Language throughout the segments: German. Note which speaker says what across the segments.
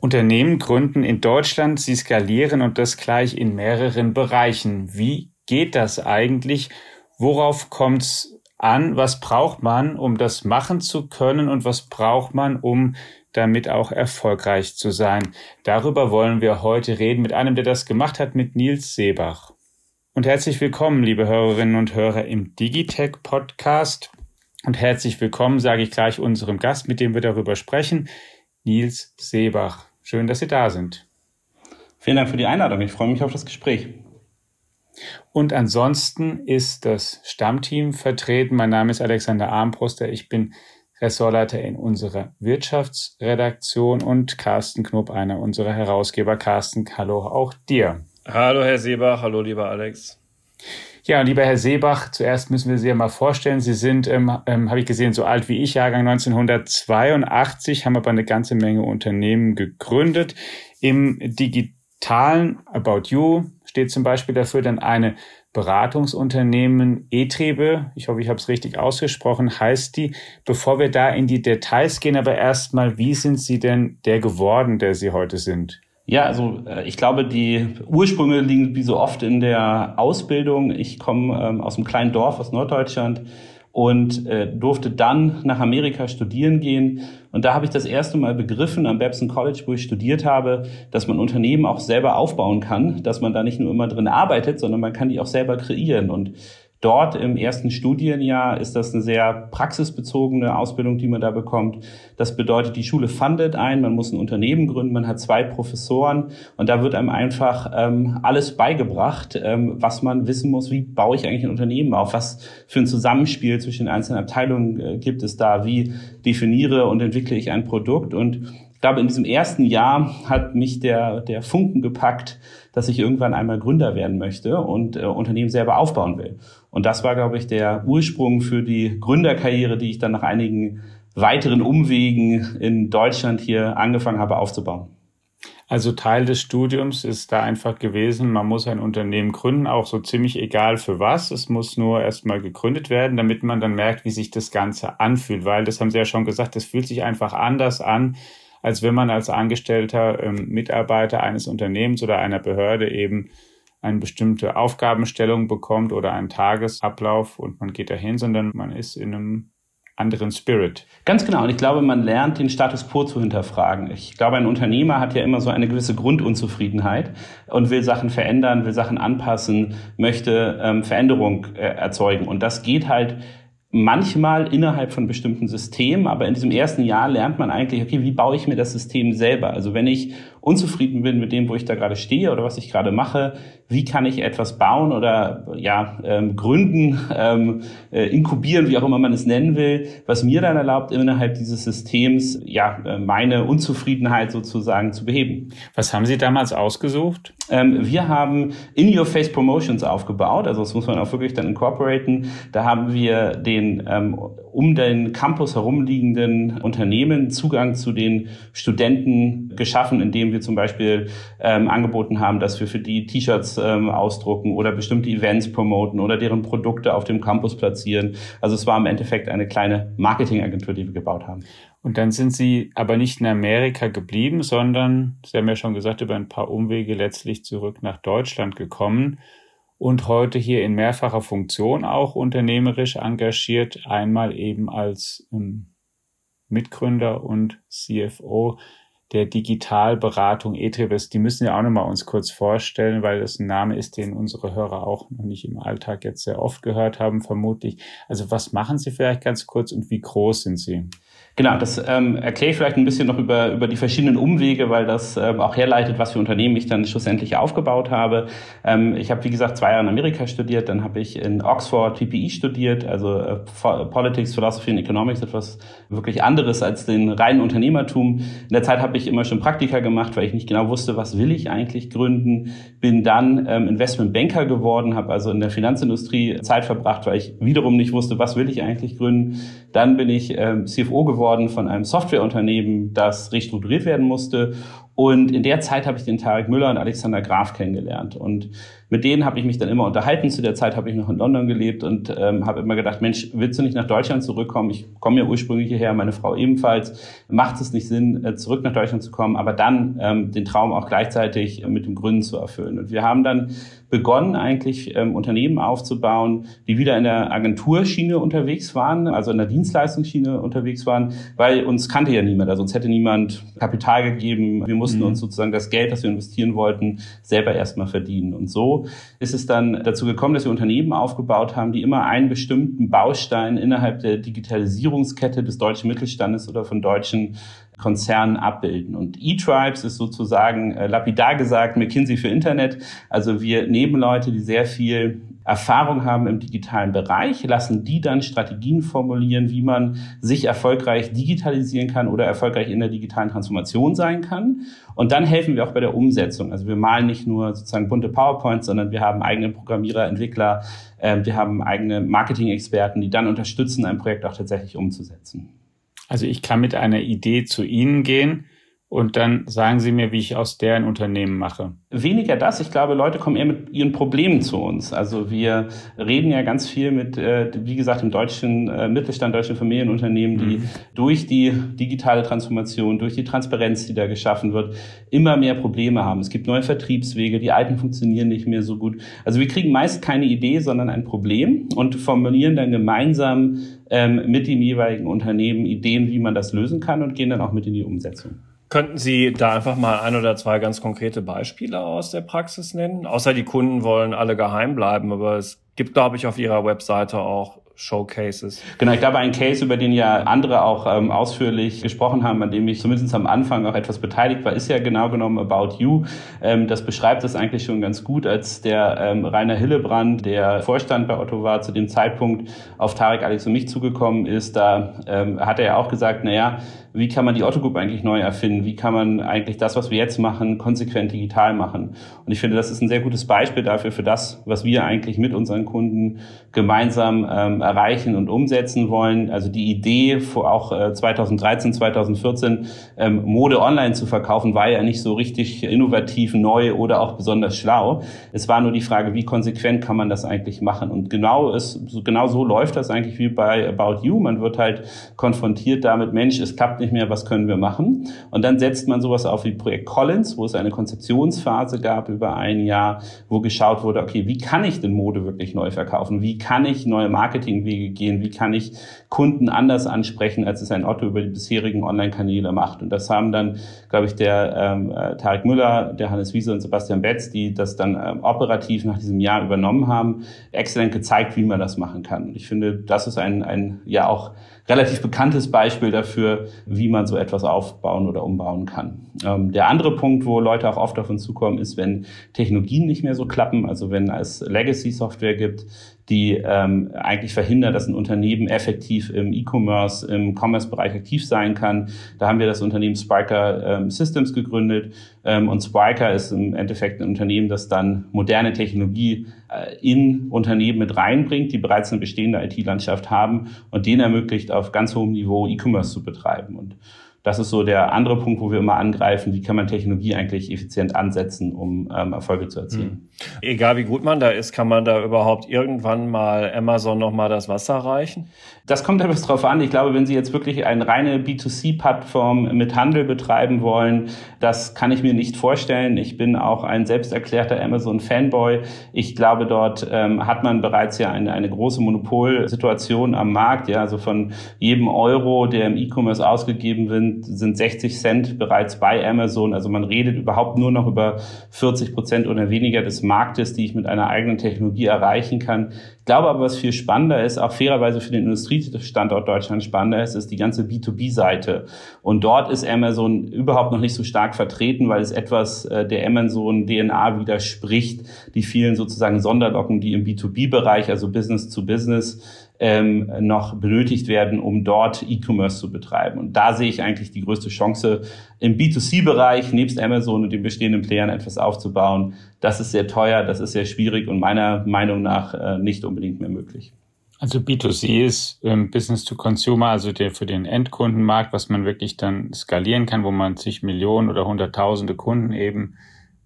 Speaker 1: Unternehmen gründen in Deutschland, sie skalieren und das gleich in mehreren Bereichen. Wie geht das eigentlich? Worauf kommt es an? Was braucht man, um das machen zu können? Und was braucht man, um damit auch erfolgreich zu sein? Darüber wollen wir heute reden mit einem, der das gemacht hat, mit Nils Seebach. Und herzlich willkommen, liebe Hörerinnen und Hörer im Digitech Podcast. Und herzlich willkommen, sage ich gleich unserem Gast, mit dem wir darüber sprechen, Nils Seebach. Schön, dass Sie da sind.
Speaker 2: Vielen Dank für die Einladung. Ich freue mich auf das Gespräch.
Speaker 1: Und ansonsten ist das Stammteam vertreten. Mein Name ist Alexander Armbruster. Ich bin Ressortleiter in unserer Wirtschaftsredaktion und Carsten Knob, einer unserer Herausgeber. Carsten, hallo auch dir.
Speaker 3: Hallo, Herr Seebach. Hallo, lieber Alex.
Speaker 1: Ja, lieber Herr Seebach, zuerst müssen wir Sie ja mal vorstellen. Sie sind, ähm, ähm, habe ich gesehen, so alt wie ich, Jahrgang 1982, haben aber eine ganze Menge Unternehmen gegründet. Im digitalen About You steht zum Beispiel dafür dann eine Beratungsunternehmen E-Triebe, ich hoffe, ich habe es richtig ausgesprochen, heißt die. Bevor wir da in die Details gehen, aber erstmal, wie sind Sie denn der geworden, der Sie heute sind?
Speaker 2: Ja, also äh, ich glaube, die Ursprünge liegen wie so oft in der Ausbildung. Ich komme ähm, aus einem kleinen Dorf aus Norddeutschland und äh, durfte dann nach Amerika studieren gehen. Und da habe ich das erste Mal begriffen am Babson College, wo ich studiert habe, dass man Unternehmen auch selber aufbauen kann, dass man da nicht nur immer drin arbeitet, sondern man kann die auch selber kreieren. Und Dort im ersten Studienjahr ist das eine sehr praxisbezogene Ausbildung, die man da bekommt. Das bedeutet, die Schule fundet ein, man muss ein Unternehmen gründen, man hat zwei Professoren und da wird einem einfach ähm, alles beigebracht, ähm, was man wissen muss, wie baue ich eigentlich ein Unternehmen auf, was für ein Zusammenspiel zwischen den einzelnen Abteilungen äh, gibt es da, wie definiere und entwickle ich ein Produkt und ich glaube, in diesem ersten Jahr hat mich der, der Funken gepackt, dass ich irgendwann einmal Gründer werden möchte und äh, Unternehmen selber aufbauen will. Und das war, glaube ich, der Ursprung für die Gründerkarriere, die ich dann nach einigen weiteren Umwegen in Deutschland hier angefangen habe aufzubauen.
Speaker 1: Also Teil des Studiums ist da einfach gewesen, man muss ein Unternehmen gründen, auch so ziemlich egal für was. Es muss nur erstmal gegründet werden, damit man dann merkt, wie sich das Ganze anfühlt. Weil, das haben Sie ja schon gesagt, das fühlt sich einfach anders an, als wenn man als angestellter ähm, Mitarbeiter eines Unternehmens oder einer Behörde eben eine bestimmte Aufgabenstellung bekommt oder einen Tagesablauf und man geht dahin, sondern man ist in einem anderen Spirit.
Speaker 2: Ganz genau. Und ich glaube, man lernt, den Status quo zu hinterfragen. Ich glaube, ein Unternehmer hat ja immer so eine gewisse Grundunzufriedenheit und will Sachen verändern, will Sachen anpassen, möchte ähm, Veränderung äh, erzeugen. Und das geht halt manchmal innerhalb von bestimmten Systemen, aber in diesem ersten Jahr lernt man eigentlich, okay, wie baue ich mir das System selber? Also wenn ich unzufrieden bin mit dem, wo ich da gerade stehe oder was ich gerade mache, wie kann ich etwas bauen oder ja ähm, gründen, ähm, äh, inkubieren, wie auch immer man es nennen will, was mir dann erlaubt, innerhalb dieses Systems ja äh, meine Unzufriedenheit sozusagen zu beheben.
Speaker 1: Was haben Sie damals ausgesucht?
Speaker 2: Ähm, wir haben In-Your-Face Promotions aufgebaut, also das muss man auch wirklich dann incorporaten. Da haben wir den ähm, um den Campus herumliegenden Unternehmen Zugang zu den Studenten geschaffen, indem wir zum Beispiel ähm, angeboten haben, dass wir für die T-Shirts ähm, ausdrucken oder bestimmte Events promoten oder deren Produkte auf dem Campus platzieren. Also es war im Endeffekt eine kleine Marketingagentur, die wir gebaut haben.
Speaker 1: Und dann sind Sie aber nicht in Amerika geblieben, sondern, Sie haben ja schon gesagt, über ein paar Umwege letztlich zurück nach Deutschland gekommen und heute hier in mehrfacher Funktion auch unternehmerisch engagiert, einmal eben als ähm, Mitgründer und CFO der Digitalberatung Etribes. Die müssen ja auch nochmal uns kurz vorstellen, weil das ein Name ist, den unsere Hörer auch noch nicht im Alltag jetzt sehr oft gehört haben, vermutlich. Also was machen Sie vielleicht ganz kurz und wie groß sind Sie?
Speaker 2: Genau, das ähm, erkläre ich vielleicht ein bisschen noch über, über die verschiedenen Umwege, weil das ähm, auch herleitet, was für Unternehmen ich dann schlussendlich aufgebaut habe. Ähm, ich habe, wie gesagt, zwei Jahre in Amerika studiert, dann habe ich in Oxford PPE studiert, also äh, Politics, Philosophy and Economics, etwas wirklich anderes als den reinen Unternehmertum. In der Zeit habe ich immer schon Praktika gemacht, weil ich nicht genau wusste, was will ich eigentlich gründen. Bin dann ähm, Investmentbanker geworden, habe also in der Finanzindustrie Zeit verbracht, weil ich wiederum nicht wusste, was will ich eigentlich gründen. Dann bin ich ähm, CFO geworden von einem Softwareunternehmen, das restrukturiert werden musste Und in der Zeit habe ich den Tarek Müller und Alexander Graf kennengelernt. Und mit denen habe ich mich dann immer unterhalten. Zu der Zeit habe ich noch in London gelebt und ähm, habe immer gedacht, Mensch, willst du nicht nach Deutschland zurückkommen? Ich komme ja ursprünglich hierher, meine Frau ebenfalls. Macht es nicht Sinn, äh, zurück nach Deutschland zu kommen, aber dann ähm, den Traum auch gleichzeitig mit dem Gründen zu erfüllen. Und wir haben dann begonnen, eigentlich ähm, Unternehmen aufzubauen, die wieder in der Agenturschiene unterwegs waren, also in der Dienstleistungsschiene unterwegs waren, weil uns kannte ja niemand, also uns hätte niemand Kapital gegeben. Wir mussten mhm. uns sozusagen das Geld, das wir investieren wollten, selber erstmal verdienen. Und so ist es dann dazu gekommen, dass wir Unternehmen aufgebaut haben, die immer einen bestimmten Baustein innerhalb der Digitalisierungskette des deutschen Mittelstandes oder von deutschen Konzernen abbilden. Und eTribes ist sozusagen äh, lapidar gesagt McKinsey für Internet. Also wir nehmen Leute, die sehr viel Erfahrung haben im digitalen Bereich, lassen die dann Strategien formulieren, wie man sich erfolgreich digitalisieren kann oder erfolgreich in der digitalen Transformation sein kann. Und dann helfen wir auch bei der Umsetzung. Also wir malen nicht nur sozusagen bunte PowerPoints, sondern wir haben eigene Programmierer, Entwickler, äh, wir haben eigene Marketing-Experten, die dann unterstützen, ein Projekt auch tatsächlich umzusetzen.
Speaker 1: Also ich kann mit einer Idee zu Ihnen gehen und dann sagen Sie mir, wie ich aus deren Unternehmen mache.
Speaker 2: Weniger das. Ich glaube, Leute kommen eher mit ihren Problemen zu uns. Also wir reden ja ganz viel mit, äh, wie gesagt, im deutschen äh, Mittelstand, deutschen Familienunternehmen, die mhm. durch die digitale Transformation, durch die Transparenz, die da geschaffen wird, immer mehr Probleme haben. Es gibt neue Vertriebswege, die alten funktionieren nicht mehr so gut. Also wir kriegen meist keine Idee, sondern ein Problem und formulieren dann gemeinsam ähm, mit dem jeweiligen Unternehmen Ideen, wie man das lösen kann und gehen dann auch mit in die Umsetzung.
Speaker 3: Könnten Sie da einfach mal ein oder zwei ganz konkrete Beispiele aus der Praxis nennen? Außer die Kunden wollen alle geheim bleiben, aber es gibt, glaube ich, auf Ihrer Webseite auch Showcases.
Speaker 2: Genau, ich glaube, ein Case, über den ja andere auch ähm, ausführlich gesprochen haben, an dem ich zumindest am Anfang auch etwas beteiligt war, ist ja genau genommen About You. Ähm, das beschreibt es eigentlich schon ganz gut, als der ähm, Rainer Hillebrand, der Vorstand bei Otto war, zu dem Zeitpunkt auf Tarek, Alex und mich zugekommen ist, da ähm, hat er ja auch gesagt, na ja, wie kann man die Otto Group eigentlich neu erfinden? Wie kann man eigentlich das, was wir jetzt machen, konsequent digital machen? Und ich finde, das ist ein sehr gutes Beispiel dafür, für das, was wir eigentlich mit unseren Kunden gemeinsam ähm, erreichen und umsetzen wollen. Also die Idee, auch äh, 2013, 2014 ähm, Mode online zu verkaufen, war ja nicht so richtig innovativ, neu oder auch besonders schlau. Es war nur die Frage, wie konsequent kann man das eigentlich machen? Und genau, ist, genau so läuft das eigentlich wie bei About You. Man wird halt konfrontiert damit, Mensch, es klappt nicht mehr, was können wir machen? Und dann setzt man sowas auf wie Projekt Collins, wo es eine Konzeptionsphase gab über ein Jahr, wo geschaut wurde, okay, wie kann ich denn Mode wirklich neu verkaufen? Wie kann ich neue Marketingwege gehen? Wie kann ich Kunden anders ansprechen, als es ein Otto über die bisherigen Online-Kanäle macht? Und das haben dann, glaube ich, der ähm, äh, Tarek Müller, der Hannes Wiese und Sebastian Betz, die das dann ähm, operativ nach diesem Jahr übernommen haben, exzellent gezeigt, wie man das machen kann. Und ich finde, das ist ein, ein ja auch relativ bekanntes Beispiel dafür, wie man so etwas aufbauen oder umbauen kann. Ähm, der andere Punkt, wo Leute auch oft uns zukommen, ist, wenn Technologien nicht mehr so klappen, also wenn es Legacy-Software gibt, die ähm, eigentlich verhindert, dass ein Unternehmen effektiv im E-Commerce, im Commerce-Bereich aktiv sein kann. Da haben wir das Unternehmen Spiker ähm, Systems gegründet ähm, und Spiker ist im Endeffekt ein Unternehmen, das dann moderne Technologie äh, in Unternehmen mit reinbringt, die bereits eine bestehende IT-Landschaft haben und denen ermöglicht, auf ganz hohem Niveau E-Commerce zu betreiben. Und das ist so der andere Punkt, wo wir immer angreifen, wie kann man Technologie eigentlich effizient ansetzen, um ähm, Erfolge zu erzielen. Mhm.
Speaker 3: Egal wie gut man da ist, kann man da überhaupt irgendwann mal Amazon nochmal das Wasser reichen?
Speaker 2: Das kommt etwas drauf an. Ich glaube, wenn Sie jetzt wirklich eine reine B2C-Plattform mit Handel betreiben wollen, das kann ich mir nicht vorstellen. Ich bin auch ein selbsterklärter Amazon-Fanboy. Ich glaube, dort ähm, hat man bereits ja eine, eine große Monopolsituation am Markt. Ja, also von jedem Euro, der im E-Commerce ausgegeben wird, sind 60 Cent bereits bei Amazon. Also man redet überhaupt nur noch über 40 Prozent oder weniger des Marktes, die ich mit einer eigenen Technologie erreichen kann. Ich glaube aber, was viel spannender ist, auch fairerweise für den Industriestandort Deutschland spannender ist, ist die ganze B2B-Seite. Und dort ist Amazon überhaupt noch nicht so stark vertreten, weil es etwas äh, der Amazon-DNA widerspricht, die vielen sozusagen Sonderlocken, die im B2B-Bereich, also Business to Business, ähm, noch benötigt werden, um dort E-Commerce zu betreiben. Und da sehe ich eigentlich die größte Chance im B2C-Bereich, nebst Amazon und den bestehenden Playern etwas aufzubauen. Das ist sehr teuer, das ist sehr schwierig und meiner Meinung nach äh, nicht unbedingt mehr möglich.
Speaker 1: Also B2C ist ähm, Business to Consumer, also der für den Endkundenmarkt, was man wirklich dann skalieren kann, wo man sich Millionen oder Hunderttausende Kunden eben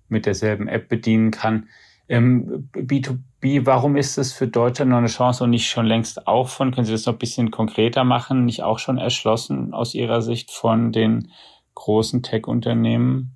Speaker 1: mit derselben App bedienen kann. Ähm, B2B, warum ist das für Deutschland noch eine Chance und nicht schon längst auch von, können Sie das noch ein bisschen konkreter machen, nicht auch schon erschlossen aus Ihrer Sicht von den großen Tech-Unternehmen?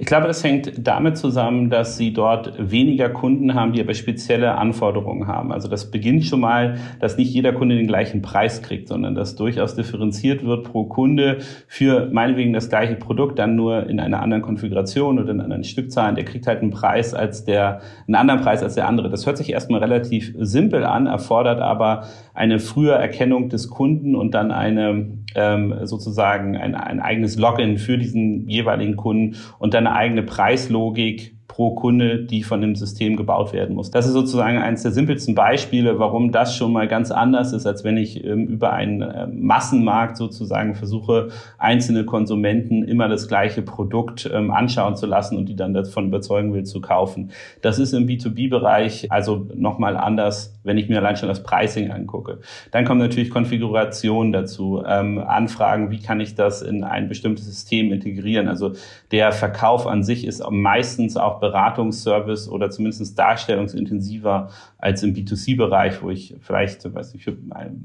Speaker 2: Ich glaube, das hängt damit zusammen, dass sie dort weniger Kunden haben, die aber spezielle Anforderungen haben. Also das beginnt schon mal, dass nicht jeder Kunde den gleichen Preis kriegt, sondern dass durchaus differenziert wird pro Kunde für meinetwegen das gleiche Produkt, dann nur in einer anderen Konfiguration oder in anderen Stückzahlen. Der kriegt halt einen Preis als der, einen anderen Preis als der andere. Das hört sich erstmal relativ simpel an, erfordert aber eine frühe Erkennung des Kunden und dann eine ähm, sozusagen ein, ein eigenes Login für diesen jeweiligen Kunden und dann eine eigene Preislogik pro Kunde, die von dem System gebaut werden muss. Das ist sozusagen eines der simpelsten Beispiele, warum das schon mal ganz anders ist, als wenn ich ähm, über einen äh, Massenmarkt sozusagen versuche, einzelne Konsumenten immer das gleiche Produkt ähm, anschauen zu lassen und die dann davon überzeugen will zu kaufen. Das ist im B2B-Bereich also nochmal anders, wenn ich mir allein schon das Pricing angucke. Dann kommen natürlich Konfigurationen dazu, ähm, Anfragen, wie kann ich das in ein bestimmtes System integrieren. Also der Verkauf an sich ist meistens auch Beratungsservice oder zumindest darstellungsintensiver als im B2C-Bereich, wo ich vielleicht, weiß nicht,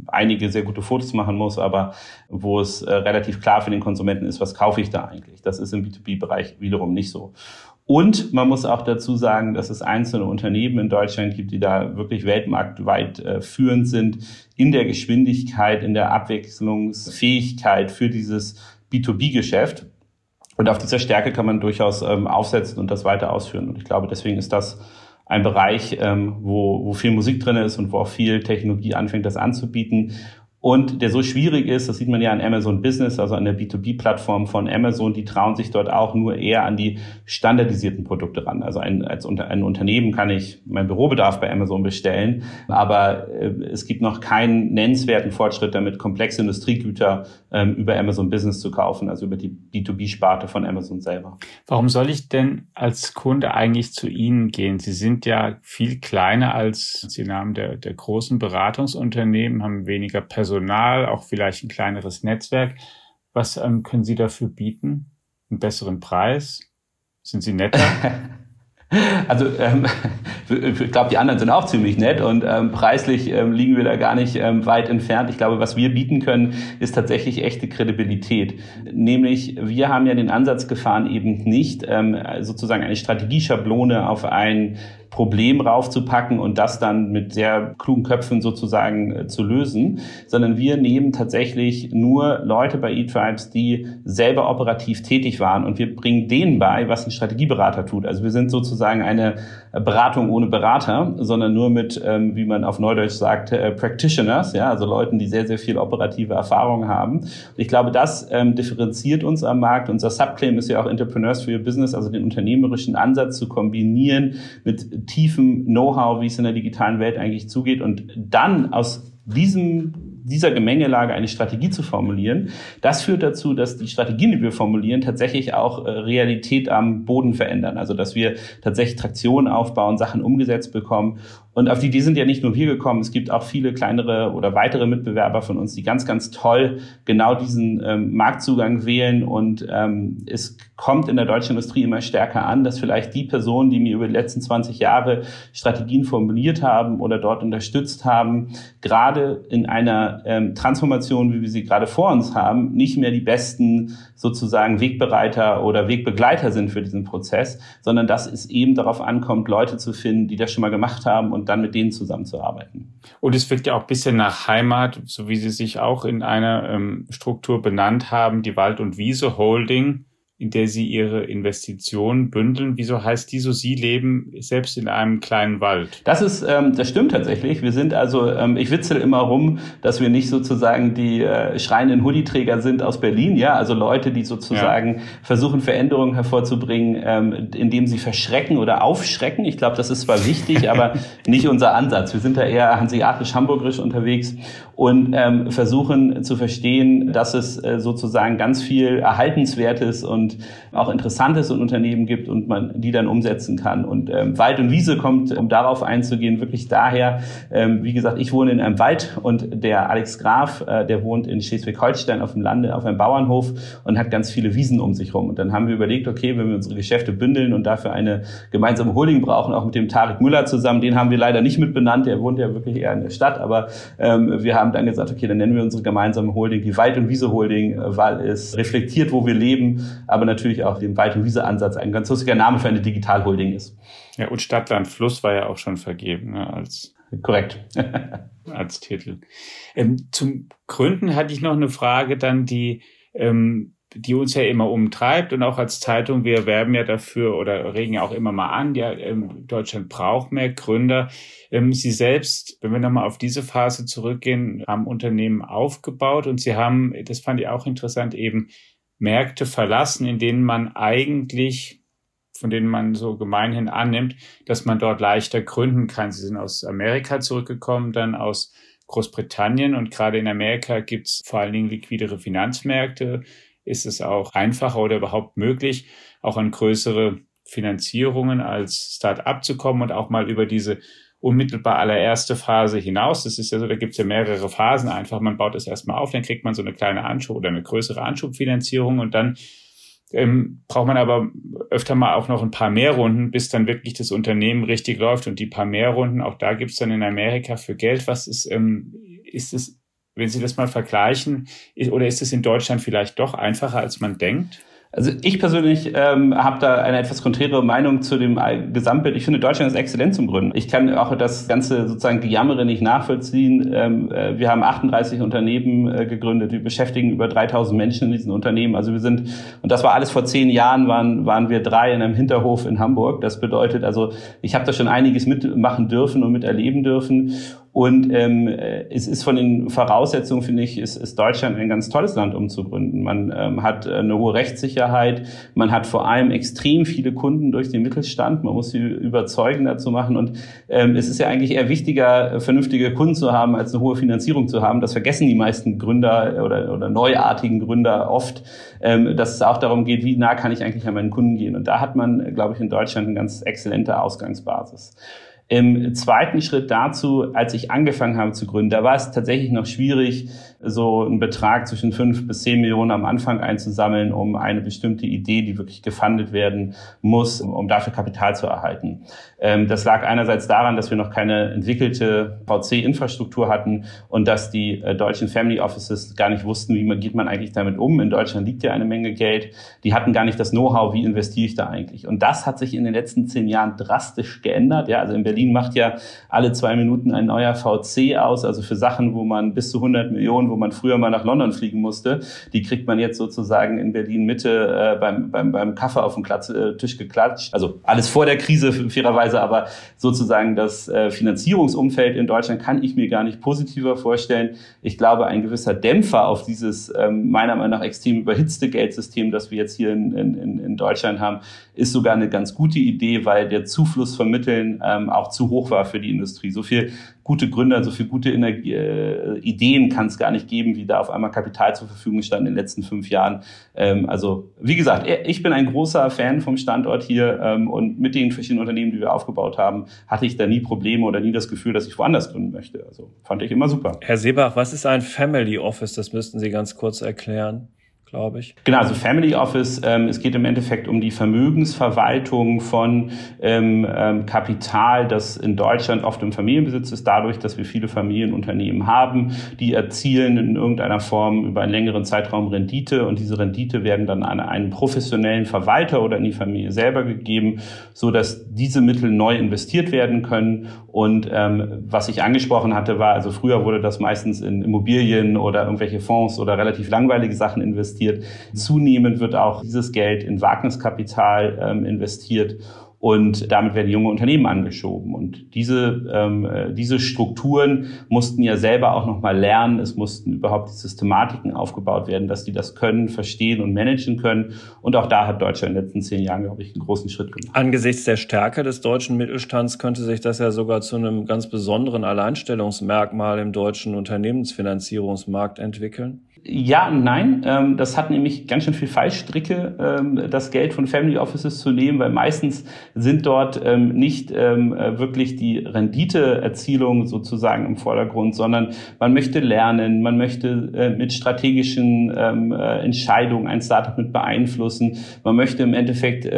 Speaker 2: einige sehr gute Fotos machen muss, aber wo es äh, relativ klar für den Konsumenten ist, was kaufe ich da eigentlich. Das ist im B2B-Bereich wiederum nicht so. Und man muss auch dazu sagen, dass es einzelne Unternehmen in Deutschland gibt, die da wirklich weltmarktweit äh, führend sind in der Geschwindigkeit, in der Abwechslungsfähigkeit für dieses B2B-Geschäft. Und auf dieser Stärke kann man durchaus ähm, aufsetzen und das weiter ausführen. Und ich glaube, deswegen ist das ein Bereich, ähm, wo, wo viel Musik drin ist und wo auch viel Technologie anfängt, das anzubieten und der so schwierig ist, das sieht man ja an Amazon Business, also an der B2B-Plattform von Amazon, die trauen sich dort auch nur eher an die standardisierten Produkte ran. Also ein, als unter, ein Unternehmen kann ich meinen Bürobedarf bei Amazon bestellen, aber äh, es gibt noch keinen nennenswerten Fortschritt damit, komplexe Industriegüter ähm, über Amazon Business zu kaufen, also über die B2B-Sparte von Amazon selber.
Speaker 1: Warum soll ich denn als Kunde eigentlich zu Ihnen gehen? Sie sind ja viel kleiner als die Namen der, der großen Beratungsunternehmen, haben weniger Personal Personal, auch vielleicht ein kleineres Netzwerk. Was ähm, können Sie dafür bieten? Einen besseren Preis? Sind Sie netter?
Speaker 2: Also ähm, ich glaube, die anderen sind auch ziemlich nett und ähm, preislich ähm, liegen wir da gar nicht ähm, weit entfernt. Ich glaube, was wir bieten können, ist tatsächlich echte Kredibilität. Nämlich, wir haben ja den Ansatz gefahren, eben nicht ähm, sozusagen eine Strategieschablone auf ein Problem raufzupacken und das dann mit sehr klugen Köpfen sozusagen äh, zu lösen, sondern wir nehmen tatsächlich nur Leute bei eTribes, die selber operativ tätig waren und wir bringen denen bei, was ein Strategieberater tut. Also wir sind sozusagen eine Beratung ohne Berater, sondern nur mit, ähm, wie man auf Neudeutsch sagt, äh, Practitioners, ja, also Leuten, die sehr, sehr viel operative Erfahrung haben. Und ich glaube, das ähm, differenziert uns am Markt. Unser Subclaim ist ja auch Entrepreneurs for Your Business, also den unternehmerischen Ansatz zu kombinieren mit tiefem Know-how, wie es in der digitalen Welt eigentlich zugeht und dann aus diesem dieser Gemengelage eine Strategie zu formulieren, das führt dazu, dass die Strategien, die wir formulieren, tatsächlich auch äh, Realität am Boden verändern. Also dass wir tatsächlich Traktion aufbauen, Sachen umgesetzt bekommen und auf die Idee sind ja nicht nur wir gekommen, es gibt auch viele kleinere oder weitere Mitbewerber von uns, die ganz, ganz toll genau diesen ähm, Marktzugang wählen. Und ähm, es kommt in der deutschen Industrie immer stärker an, dass vielleicht die Personen, die mir über die letzten 20 Jahre Strategien formuliert haben oder dort unterstützt haben, gerade in einer ähm, Transformation, wie wir sie gerade vor uns haben, nicht mehr die besten sozusagen Wegbereiter oder Wegbegleiter sind für diesen Prozess, sondern dass es eben darauf ankommt, Leute zu finden, die das schon mal gemacht haben und dann mit denen zusammenzuarbeiten.
Speaker 1: Und es wirkt ja auch ein bisschen nach Heimat, so wie Sie sich auch in einer ähm, Struktur benannt haben, die Wald- und Wiese Holding in der sie ihre Investitionen bündeln. Wieso heißt die so, sie leben selbst in einem kleinen Wald?
Speaker 2: Das ist, ähm, das stimmt tatsächlich. Wir sind also, ähm, ich witzel immer rum, dass wir nicht sozusagen die äh, schreienden Hoodie-Träger sind aus Berlin, ja, also Leute, die sozusagen ja. versuchen, Veränderungen hervorzubringen, ähm, indem sie verschrecken oder aufschrecken. Ich glaube, das ist zwar wichtig, aber nicht unser Ansatz. Wir sind da eher hanseatisch-hamburgerisch unterwegs und ähm, versuchen zu verstehen, dass es äh, sozusagen ganz viel Erhaltenswertes und und auch Interessantes in Unternehmen gibt und man die dann umsetzen kann. Und ähm, Wald und Wiese kommt, um darauf einzugehen, wirklich daher, ähm, wie gesagt, ich wohne in einem Wald und der Alex Graf, äh, der wohnt in Schleswig-Holstein auf dem Lande, auf einem Bauernhof und hat ganz viele Wiesen um sich rum. Und dann haben wir überlegt, okay, wenn wir unsere Geschäfte bündeln und dafür eine gemeinsame Holding brauchen, auch mit dem Tarek Müller zusammen, den haben wir leider nicht mit benannt, der wohnt ja wirklich eher in der Stadt, aber ähm, wir haben dann gesagt, okay, dann nennen wir unsere gemeinsame Holding die Wald- und Wiese-Holding, äh, weil es reflektiert, wo wir leben, aber natürlich auch dem Wald- und Wiese-Ansatz ein ganz lustiger Name für eine Digital-Holding ist.
Speaker 1: Ja, und Stadtland Fluss war ja auch schon vergeben ne, als
Speaker 2: Korrekt.
Speaker 1: als Titel. Ähm, zum Gründen hatte ich noch eine Frage, dann die ähm, die uns ja immer umtreibt und auch als Zeitung, wir werben ja dafür oder regen ja auch immer mal an, ja, ähm, Deutschland braucht mehr Gründer. Ähm, Sie selbst, wenn wir nochmal auf diese Phase zurückgehen, haben Unternehmen aufgebaut und Sie haben, das fand ich auch interessant, eben Märkte verlassen, in denen man eigentlich von denen man so gemeinhin annimmt, dass man dort leichter gründen kann. Sie sind aus Amerika zurückgekommen, dann aus Großbritannien und gerade in Amerika gibt es vor allen Dingen liquidere Finanzmärkte. Ist es auch einfacher oder überhaupt möglich, auch an größere Finanzierungen als Start-up zu kommen und auch mal über diese unmittelbar allererste Phase hinaus. Das ist ja so, da gibt es ja mehrere Phasen einfach. Man baut es erstmal auf, dann kriegt man so eine kleine Anschub oder eine größere Anschubfinanzierung und dann ähm, braucht man aber öfter mal auch noch ein paar mehr Runden, bis dann wirklich das Unternehmen richtig läuft. Und die paar mehr Runden, auch da gibt's dann in Amerika für Geld. Was ist, ähm, ist es, wenn Sie das mal vergleichen, oder ist es in Deutschland vielleicht doch einfacher, als man denkt?
Speaker 2: Also ich persönlich ähm, habe da eine etwas konträre Meinung zu dem Gesamtbild. Ich finde, Deutschland ist exzellent zum Gründen. Ich kann auch das ganze sozusagen Gejammere nicht nachvollziehen. Ähm, äh, wir haben 38 Unternehmen äh, gegründet. Wir beschäftigen über 3000 Menschen in diesen Unternehmen. Also wir sind, und das war alles vor zehn Jahren, waren, waren wir drei in einem Hinterhof in Hamburg. Das bedeutet also, ich habe da schon einiges mitmachen dürfen und miterleben dürfen. Und ähm, es ist von den Voraussetzungen, finde ich, ist, ist Deutschland ein ganz tolles Land, um zu gründen. Man ähm, hat eine hohe Rechtssicherheit, man hat vor allem extrem viele Kunden durch den Mittelstand, man muss sie überzeugen dazu machen. Und ähm, es ist ja eigentlich eher wichtiger, vernünftige Kunden zu haben, als eine hohe Finanzierung zu haben. Das vergessen die meisten Gründer oder, oder neuartigen Gründer oft, ähm, dass es auch darum geht, wie nah kann ich eigentlich an meinen Kunden gehen. Und da hat man, glaube ich, in Deutschland eine ganz exzellente Ausgangsbasis. Im zweiten Schritt dazu, als ich angefangen habe zu gründen, da war es tatsächlich noch schwierig, so einen Betrag zwischen fünf bis zehn Millionen am Anfang einzusammeln, um eine bestimmte Idee, die wirklich gefundet werden muss, um dafür Kapital zu erhalten. Ähm, das lag einerseits daran, dass wir noch keine entwickelte VC-Infrastruktur hatten und dass die äh, deutschen Family Offices gar nicht wussten, wie geht man eigentlich damit um. In Deutschland liegt ja eine Menge Geld. Die hatten gar nicht das Know-how, wie investiere ich da eigentlich. Und das hat sich in den letzten zehn Jahren drastisch geändert. Ja, also in Berlin macht ja alle zwei Minuten ein neuer VC aus, also für Sachen, wo man bis zu 100 Millionen, wo man früher mal nach London fliegen musste, die kriegt man jetzt sozusagen in Berlin Mitte äh, beim, beim, beim Kaffee auf dem Klatz, äh, Tisch geklatscht. Also alles vor der Krise fairerweise, aber sozusagen das äh, Finanzierungsumfeld in Deutschland kann ich mir gar nicht positiver vorstellen. Ich glaube, ein gewisser Dämpfer auf dieses ähm, meiner Meinung nach extrem überhitzte Geldsystem, das wir jetzt hier in, in, in Deutschland haben, ist sogar eine ganz gute Idee, weil der Zufluss von Mitteln ähm, auch zu hoch war für die Industrie. So viel gute Gründer, so viel gute Energie, äh, Ideen kann es gar nicht geben, wie da auf einmal Kapital zur Verfügung stand in den letzten fünf Jahren. Ähm, also wie gesagt, ich bin ein großer Fan vom Standort hier ähm, und mit den verschiedenen Unternehmen, die wir aufgebaut haben, hatte ich da nie Probleme oder nie das Gefühl, dass ich woanders gründen möchte. Also fand ich immer super.
Speaker 3: Herr Seebach, was ist ein Family Office? Das müssten Sie ganz kurz erklären glaube ich.
Speaker 2: Genau, also Family Office, ähm, es geht im Endeffekt um die Vermögensverwaltung von ähm, ähm, Kapital, das in Deutschland oft im Familienbesitz ist, dadurch, dass wir viele Familienunternehmen haben, die erzielen in irgendeiner Form über einen längeren Zeitraum Rendite und diese Rendite werden dann an einen professionellen Verwalter oder in die Familie selber gegeben, so dass diese Mittel neu investiert werden können. Und ähm, was ich angesprochen hatte, war, also früher wurde das meistens in Immobilien oder irgendwelche Fonds oder relativ langweilige Sachen investiert investiert. Zunehmend wird auch dieses Geld in Wagniskapital ähm, investiert und damit werden junge Unternehmen angeschoben. Und diese, ähm, äh, diese Strukturen mussten ja selber auch nochmal lernen. Es mussten überhaupt die Systematiken aufgebaut werden, dass die das können, verstehen und managen können. Und auch da hat Deutschland in den letzten zehn Jahren, glaube ich, einen großen Schritt gemacht.
Speaker 3: Angesichts der Stärke des deutschen Mittelstands könnte sich das ja sogar zu einem ganz besonderen Alleinstellungsmerkmal im deutschen Unternehmensfinanzierungsmarkt entwickeln.
Speaker 2: Ja und nein. Ähm, das hat nämlich ganz schön viel Fallstricke, ähm, das Geld von Family Offices zu nehmen, weil meistens sind dort ähm, nicht äh, wirklich die Renditeerzielung sozusagen im Vordergrund, sondern man möchte lernen, man möchte äh, mit strategischen äh, Entscheidungen ein Startup mit beeinflussen, man möchte im Endeffekt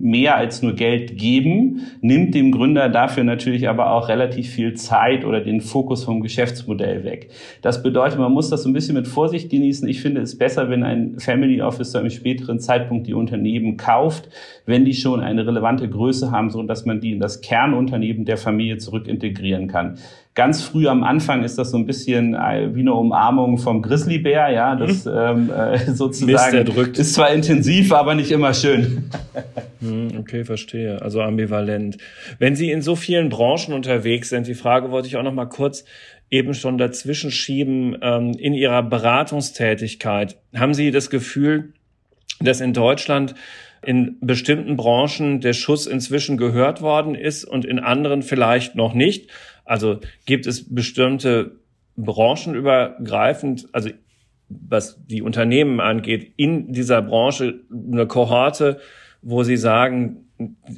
Speaker 2: mehr als nur Geld geben, nimmt dem Gründer dafür natürlich aber auch relativ viel Zeit oder den Fokus vom Geschäftsmodell weg. Das bedeutet, man muss das so ein bisschen mit Vorsicht Vorsicht genießen. Ich finde es besser, wenn ein Family Office zu einem späteren Zeitpunkt die Unternehmen kauft, wenn die schon eine relevante Größe haben, so dass man die in das Kernunternehmen der Familie zurück integrieren kann. Ganz früh am Anfang ist das so ein bisschen äh, wie eine Umarmung vom Grizzlybär, ja, das mhm. ähm, äh, sozusagen ist zwar intensiv, aber nicht immer schön.
Speaker 3: Hm, okay, verstehe. Also ambivalent. Wenn Sie in so vielen Branchen unterwegs sind, die Frage wollte ich auch noch mal kurz eben schon dazwischen schieben ähm, in Ihrer Beratungstätigkeit. Haben Sie das Gefühl, dass in Deutschland in bestimmten Branchen der Schuss inzwischen gehört worden ist und in anderen vielleicht noch nicht? Also gibt es bestimmte branchenübergreifend, also was die Unternehmen angeht, in dieser Branche eine Kohorte, wo Sie sagen,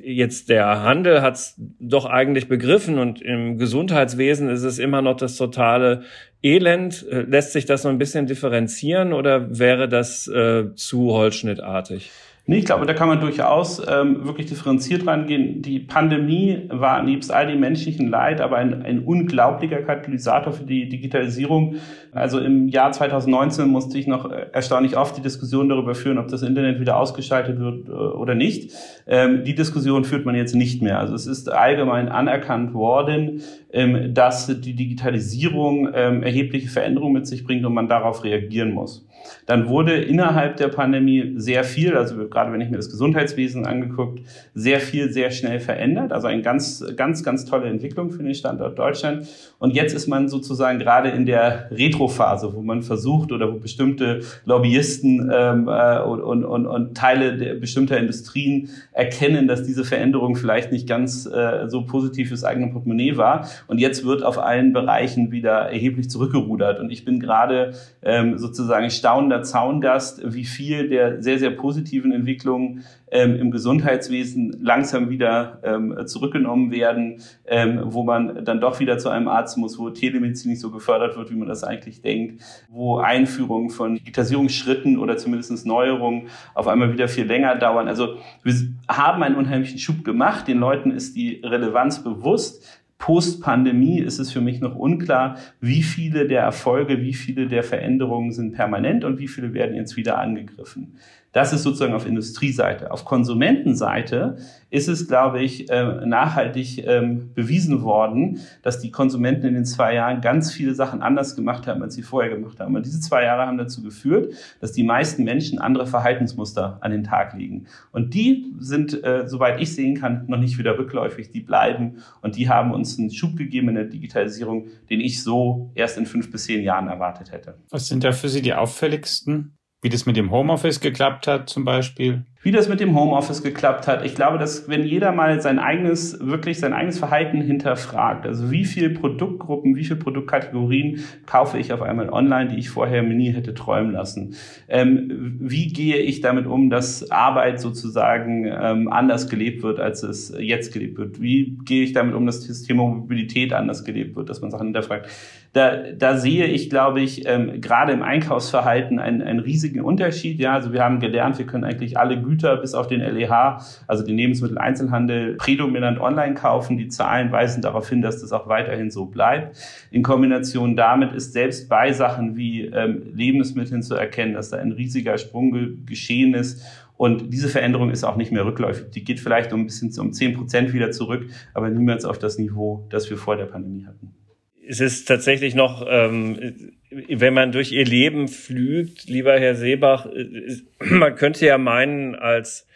Speaker 3: jetzt der Handel hat es doch eigentlich begriffen und im Gesundheitswesen ist es immer noch das totale Elend. Äh, lässt sich das noch ein bisschen differenzieren oder wäre das äh, zu holzschnittartig?
Speaker 2: Nee, ich glaube, da kann man durchaus ähm, wirklich differenziert rangehen. Die Pandemie war nebst all dem menschlichen Leid aber ein, ein unglaublicher Katalysator für die Digitalisierung. Also im Jahr 2019 musste ich noch äh, erstaunlich oft die Diskussion darüber führen, ob das Internet wieder ausgeschaltet wird äh, oder nicht. Ähm, die Diskussion führt man jetzt nicht mehr. Also es ist allgemein anerkannt worden, ähm, dass die Digitalisierung ähm, erhebliche Veränderungen mit sich bringt und man darauf reagieren muss. Dann wurde innerhalb der Pandemie sehr viel, also gerade wenn ich mir das Gesundheitswesen angeguckt, sehr viel, sehr schnell verändert. Also eine ganz, ganz, ganz tolle Entwicklung für den Standort Deutschland. Und jetzt ist man sozusagen gerade in der Retrophase, wo man versucht oder wo bestimmte Lobbyisten ähm, äh, und, und, und, und Teile bestimmter Industrien erkennen, dass diese Veränderung vielleicht nicht ganz äh, so positiv fürs eigene Portemonnaie war. Und jetzt wird auf allen Bereichen wieder erheblich zurückgerudert. Und ich bin gerade ähm, sozusagen staunender Zaungast, wie viel der sehr, sehr positiven Entwicklungen ähm, im Gesundheitswesen langsam wieder ähm, zurückgenommen werden, ähm, wo man dann doch wieder zu einem Arzt muss, wo Telemedizin nicht so gefördert wird, wie man das eigentlich denkt, wo Einführung von Digitalisierungsschritten oder zumindest Neuerungen auf einmal wieder viel länger dauern. Also wir haben einen unheimlichen Schub gemacht, den Leuten ist die Relevanz bewusst. Post-Pandemie ist es für mich noch unklar, wie viele der Erfolge, wie viele der Veränderungen sind permanent und wie viele werden jetzt wieder angegriffen. Das ist sozusagen auf Industrieseite. Auf Konsumentenseite ist es, glaube ich, äh, nachhaltig ähm, bewiesen worden, dass die Konsumenten in den zwei Jahren ganz viele Sachen anders gemacht haben, als sie vorher gemacht haben. Und diese zwei Jahre haben dazu geführt, dass die meisten Menschen andere Verhaltensmuster an den Tag legen. Und die sind, äh, soweit ich sehen kann, noch nicht wieder rückläufig. Die bleiben und die haben uns einen Schub gegeben in der Digitalisierung, den ich so erst in fünf bis zehn Jahren erwartet hätte.
Speaker 1: Was sind da für Sie die auffälligsten wie das mit dem Homeoffice geklappt hat zum Beispiel?
Speaker 2: Wie das mit dem Homeoffice geklappt hat. Ich glaube, dass wenn jeder mal sein eigenes, wirklich sein eigenes Verhalten hinterfragt, also wie viel Produktgruppen, wie viel Produktkategorien kaufe ich auf einmal online, die ich vorher mir nie hätte träumen lassen? Ähm, wie gehe ich damit um, dass Arbeit sozusagen ähm, anders gelebt wird, als es jetzt gelebt wird? Wie gehe ich damit um, dass das Thema Mobilität anders gelebt wird, dass man Sachen hinterfragt? Da, da sehe ich, glaube ich, ähm, gerade im Einkaufsverhalten einen, einen riesigen Unterschied. Ja, also wir haben gelernt, wir können eigentlich alle Güter bis auf den LEH, also den Lebensmitteleinzelhandel, prädominant online kaufen. Die Zahlen weisen darauf hin, dass das auch weiterhin so bleibt. In Kombination damit ist selbst bei Sachen wie ähm, Lebensmitteln zu erkennen, dass da ein riesiger Sprung ge geschehen ist. Und diese Veränderung ist auch nicht mehr rückläufig. Die geht vielleicht um ein bisschen um 10 Prozent wieder zurück, aber niemals auf das Niveau, das wir vor der Pandemie hatten
Speaker 3: es ist tatsächlich noch, ähm, wenn man durch ihr Leben flügt, lieber Herr Seebach, äh, man könnte ja meinen als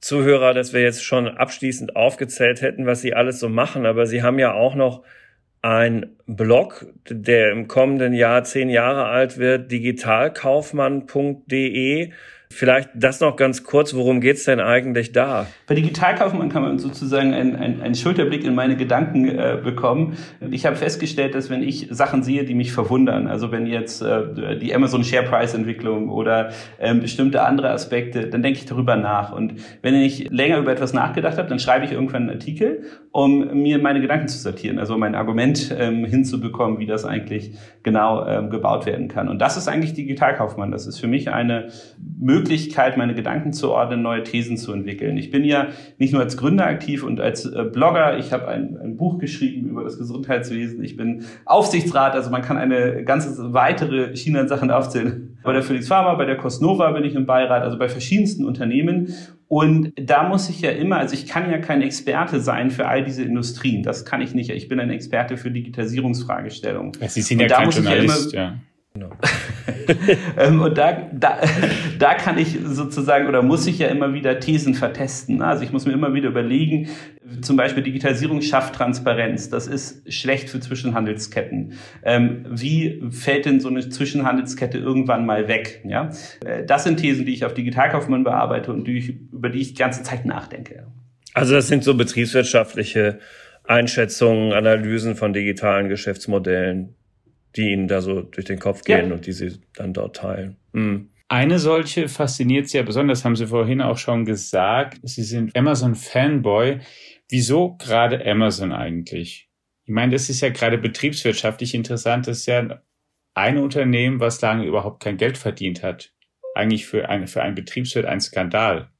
Speaker 3: Zuhörer, dass wir jetzt schon abschließend aufgezählt hätten, was Sie alles so machen, aber Sie haben ja auch noch ein Blog, der im kommenden Jahr zehn Jahre alt wird, digitalkaufmann.de. Vielleicht das noch ganz kurz, worum geht's denn eigentlich da?
Speaker 2: Bei Digitalkaufmann kann man sozusagen einen, einen, Schulterblick in meine Gedanken äh, bekommen. Ich habe festgestellt, dass wenn ich Sachen sehe, die mich verwundern, also wenn jetzt äh, die Amazon Share Price Entwicklung oder äh, bestimmte andere Aspekte, dann denke ich darüber nach. Und wenn ich länger über etwas nachgedacht habe, dann schreibe ich irgendwann einen Artikel, um mir meine Gedanken zu sortieren, also mein Argument ähm, hinzubekommen, wie das eigentlich genau ähm, gebaut werden kann. Und das ist eigentlich Digitalkaufmann. Das ist für mich eine Möglichkeit, meine Gedanken zu ordnen, neue Thesen zu entwickeln. Ich bin ja nicht nur als Gründer aktiv und als äh, Blogger. Ich habe ein, ein Buch geschrieben über das Gesundheitswesen. Ich bin Aufsichtsrat, also man kann eine ganze weitere Schiene an Sachen aufzählen. Bei der Felix Pharma, bei der Cosnova bin ich im Beirat, also bei verschiedensten Unternehmen. Und da muss ich ja immer, also ich kann ja kein Experte sein für all diese Industrien. Das kann ich nicht. Ich bin ein Experte für Digitalisierungsfragestellungen.
Speaker 1: Sie sind ja kein Journalist, ja. Genau.
Speaker 2: ähm, und da, da, da kann ich sozusagen oder muss ich ja immer wieder Thesen vertesten. Also ich muss mir immer wieder überlegen, zum Beispiel Digitalisierung schafft Transparenz. Das ist schlecht für Zwischenhandelsketten. Ähm, wie fällt denn so eine Zwischenhandelskette irgendwann mal weg? Ja? Äh, das sind Thesen, die ich auf Digitalkaufmann bearbeite und die ich, über die ich die ganze Zeit nachdenke.
Speaker 3: Also das sind so betriebswirtschaftliche Einschätzungen, Analysen von digitalen Geschäftsmodellen die ihnen da so durch den Kopf gehen ja. und die sie dann dort teilen. Mhm.
Speaker 1: Eine solche fasziniert Sie ja besonders, haben Sie vorhin auch schon gesagt. Sie sind Amazon-Fanboy. Wieso gerade Amazon eigentlich? Ich meine, das ist ja gerade betriebswirtschaftlich interessant. Das ist ja ein Unternehmen, was lange überhaupt kein Geld verdient hat. Eigentlich für, eine, für einen Betriebswirt ein Skandal.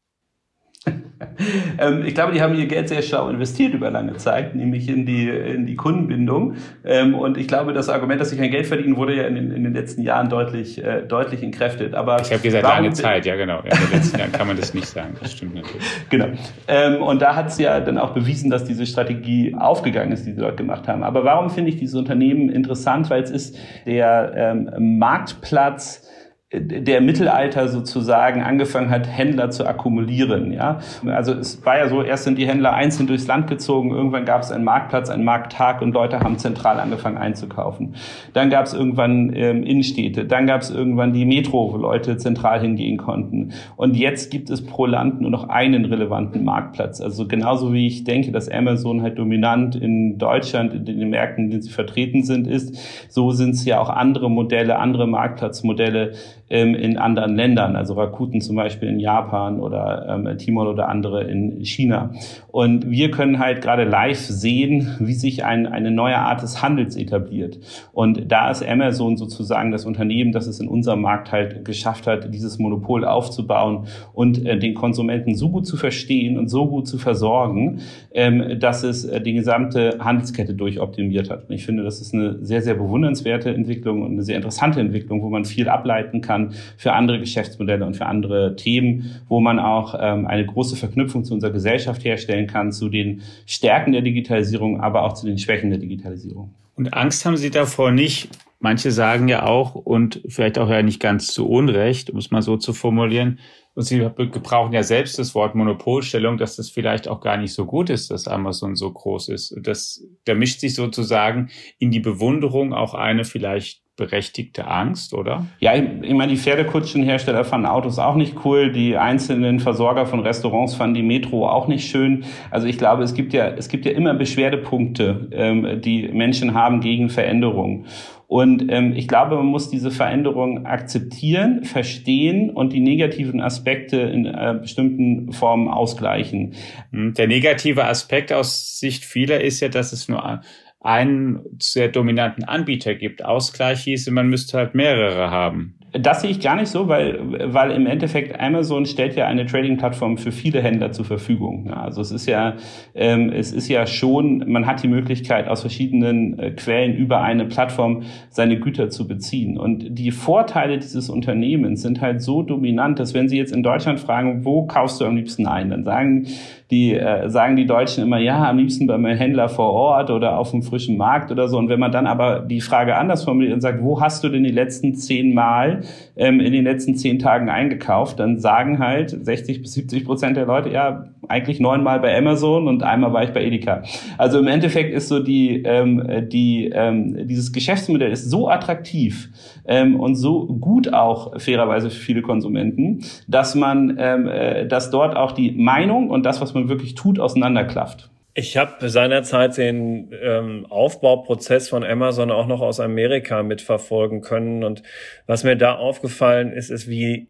Speaker 2: Ähm, ich glaube, die haben ihr Geld sehr schlau investiert über lange Zeit, nämlich in die, in die Kundenbindung. Ähm, und ich glaube, das Argument, dass sie kein Geld verdienen, wurde ja in den, in den letzten Jahren deutlich, äh, deutlich entkräftet. Aber
Speaker 1: ich habe gesagt, lange Zeit, ja genau. Ja, in den letzten Jahren kann man das nicht sagen, das stimmt natürlich.
Speaker 2: Genau. Ähm, und da hat es ja dann auch bewiesen, dass diese Strategie aufgegangen ist, die sie dort gemacht haben. Aber warum finde ich dieses Unternehmen interessant? Weil es ist der ähm, Marktplatz, der Mittelalter sozusagen angefangen hat, Händler zu akkumulieren. Ja? Also es war ja so, erst sind die Händler einzeln durchs Land gezogen, irgendwann gab es einen Marktplatz, einen Markttag und Leute haben zentral angefangen einzukaufen. Dann gab es irgendwann ähm, Innenstädte, dann gab es irgendwann die Metro, wo Leute zentral hingehen konnten. Und jetzt gibt es pro Land nur noch einen relevanten Marktplatz. Also genauso wie ich denke, dass Amazon halt dominant in Deutschland, in den Märkten, in denen sie vertreten sind, ist, so sind es ja auch andere Modelle, andere Marktplatzmodelle, ähm, in anderen Ländern, also Rakuten zum Beispiel in Japan oder ähm, Timor oder andere in China. Und wir können halt gerade live sehen, wie sich ein, eine neue Art des Handels etabliert. Und da ist Amazon sozusagen das Unternehmen, das es in unserem Markt halt geschafft hat, dieses Monopol aufzubauen und äh, den Konsumenten so gut zu verstehen und so gut zu versorgen, ähm, dass es äh, die gesamte Handelskette durchoptimiert hat. Und ich finde, das ist eine sehr, sehr bewundernswerte Entwicklung und eine sehr interessante Entwicklung, wo man viel ableiten kann kann für andere Geschäftsmodelle und für andere Themen, wo man auch ähm, eine große Verknüpfung zu unserer Gesellschaft herstellen kann, zu den Stärken der Digitalisierung, aber auch zu den Schwächen der Digitalisierung.
Speaker 1: Und Angst haben Sie davor nicht? Manche sagen ja auch, und vielleicht auch ja nicht ganz zu Unrecht, um es mal so zu formulieren, und Sie gebrauchen ja selbst das Wort Monopolstellung, dass das vielleicht auch gar nicht so gut ist, dass Amazon so groß ist. Das, da mischt sich sozusagen in die Bewunderung auch eine vielleicht berechtigte Angst, oder?
Speaker 2: Ja, ich, ich meine, die Pferdekutschenhersteller fanden Autos auch nicht cool, die einzelnen Versorger von Restaurants fanden die Metro auch nicht schön. Also ich glaube, es gibt ja, es gibt ja immer Beschwerdepunkte, ähm, die Menschen haben gegen Veränderungen. Und ähm, ich glaube, man muss diese Veränderung akzeptieren, verstehen und die negativen Aspekte in äh, bestimmten Formen ausgleichen.
Speaker 1: Hm, der negative Aspekt aus Sicht vieler ist ja, dass es nur einen sehr dominanten Anbieter gibt. Ausgleich hieße, man müsste halt mehrere haben.
Speaker 2: Das sehe ich gar nicht so, weil, weil im Endeffekt Amazon stellt ja eine Trading-Plattform für viele Händler zur Verfügung. Also es ist ja, ähm, es ist ja schon, man hat die Möglichkeit, aus verschiedenen äh, Quellen über eine Plattform seine Güter zu beziehen. Und die Vorteile dieses Unternehmens sind halt so dominant, dass wenn Sie jetzt in Deutschland fragen, wo kaufst du am liebsten ein, dann sagen die, äh, sagen die Deutschen immer, ja, am liebsten bei meinem Händler vor Ort oder auf dem frischen Markt oder so. Und wenn man dann aber die Frage anders formuliert und sagt, wo hast du denn die letzten zehn Mal ähm, in den letzten zehn Tagen eingekauft, dann sagen halt 60 bis 70 Prozent der Leute, ja, eigentlich neunmal bei Amazon und einmal war ich bei Edeka. Also im Endeffekt ist so die, ähm, die ähm, dieses Geschäftsmodell ist so attraktiv ähm, und so gut auch fairerweise für viele Konsumenten, dass man, ähm, äh, dass dort auch die Meinung und das, was man wirklich tut, auseinanderklafft.
Speaker 3: Ich habe seinerzeit den ähm, Aufbauprozess von Amazon auch noch aus Amerika mitverfolgen können. Und was mir da aufgefallen ist, ist, wie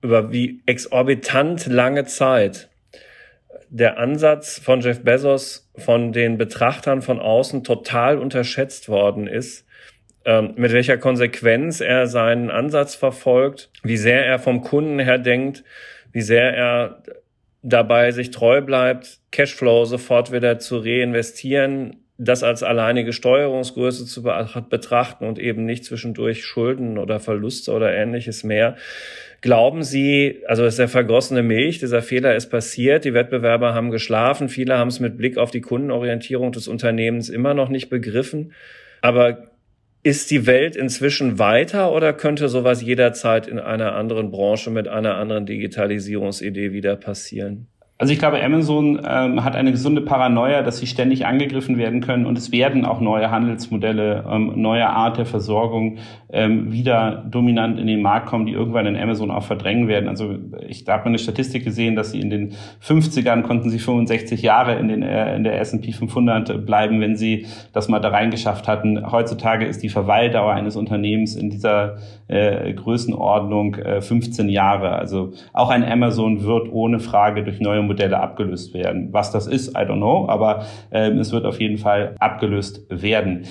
Speaker 3: über wie exorbitant lange Zeit der Ansatz von Jeff Bezos von den Betrachtern von außen total unterschätzt worden ist, ähm, mit welcher Konsequenz er seinen Ansatz verfolgt, wie sehr er vom Kunden her denkt, wie sehr er dabei sich treu bleibt, Cashflow sofort wieder zu reinvestieren, das als alleinige Steuerungsgröße zu betrachten und eben nicht zwischendurch Schulden oder Verluste oder ähnliches mehr. Glauben Sie, also ist der vergossene Milch, dieser Fehler ist passiert, die Wettbewerber haben geschlafen, viele haben es mit Blick auf die Kundenorientierung des Unternehmens immer noch nicht begriffen. Aber ist die Welt inzwischen weiter oder könnte sowas jederzeit in einer anderen Branche mit einer anderen Digitalisierungsidee wieder passieren?
Speaker 2: Also ich glaube, Amazon ähm, hat eine gesunde Paranoia, dass sie ständig angegriffen werden können und es werden auch neue Handelsmodelle, ähm, neue Art der Versorgung ähm, wieder dominant in den Markt kommen, die irgendwann in Amazon auch verdrängen werden. Also ich habe eine Statistik gesehen, dass sie in den 50ern konnten sie 65 Jahre in, den, äh, in der S&P 500 bleiben, wenn sie das mal da reingeschafft hatten. Heutzutage ist die Verweildauer eines Unternehmens in dieser äh, Größenordnung äh, 15 Jahre. Also auch ein Amazon wird ohne Frage durch neue Modelle abgelöst werden. Was das ist, I don't know, aber äh, es wird auf jeden Fall abgelöst werden.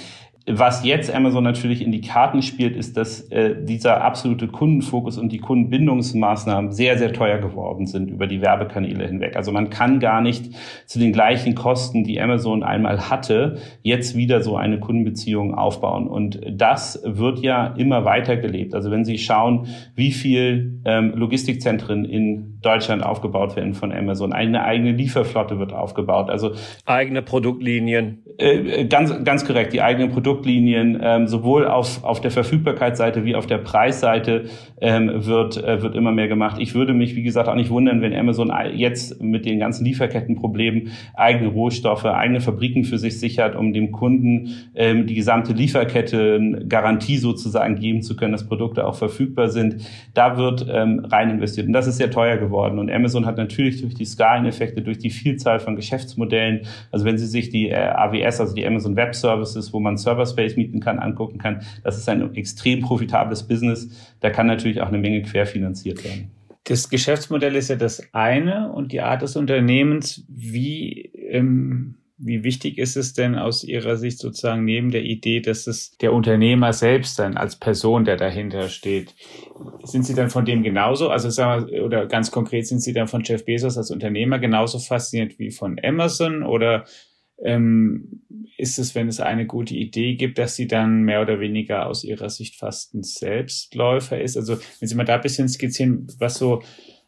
Speaker 2: Was jetzt Amazon natürlich in die Karten spielt, ist, dass äh, dieser absolute Kundenfokus und die Kundenbindungsmaßnahmen sehr, sehr teuer geworden sind über die Werbekanäle hinweg. Also man kann gar nicht zu den gleichen Kosten, die Amazon einmal hatte, jetzt wieder so eine Kundenbeziehung aufbauen. Und das wird ja immer weiter gelebt. Also wenn Sie schauen, wie viel ähm, Logistikzentren in Deutschland aufgebaut werden von Amazon, eine eigene Lieferflotte wird aufgebaut. Also
Speaker 3: eigene Produktlinien.
Speaker 2: Äh, ganz, ganz korrekt, die eigenen Produktlinien Produktlinien ähm, sowohl auf, auf der Verfügbarkeitsseite wie auf der Preisseite ähm, wird, äh, wird immer mehr gemacht. Ich würde mich, wie gesagt, auch nicht wundern, wenn Amazon jetzt mit den ganzen Lieferkettenproblemen eigene Rohstoffe, eigene Fabriken für sich sichert, um dem Kunden ähm, die gesamte Lieferkette Garantie sozusagen geben zu können, dass Produkte auch verfügbar sind. Da wird ähm, rein investiert. Und das ist sehr teuer geworden. Und Amazon hat natürlich durch die Skaleneffekte, durch die Vielzahl von Geschäftsmodellen, also wenn Sie sich die äh, AWS, also die Amazon Web Services, wo man Server Space mieten kann, angucken kann. Das ist ein extrem profitables Business. Da kann natürlich auch eine Menge querfinanziert werden.
Speaker 1: Das Geschäftsmodell ist ja das eine und die Art des Unternehmens. Wie, ähm, wie wichtig ist es denn aus Ihrer Sicht sozusagen neben der Idee, dass es der Unternehmer selbst dann als Person, der dahinter steht, sind Sie dann von dem genauso, also sagen wir, oder ganz konkret sind Sie dann von Jeff Bezos als Unternehmer genauso fasziniert wie von Amazon oder ähm, ist es, wenn es eine gute Idee gibt, dass sie dann mehr oder weniger aus ihrer Sicht fast ein Selbstläufer ist? Also wenn Sie mal da ein bisschen skizzieren, was so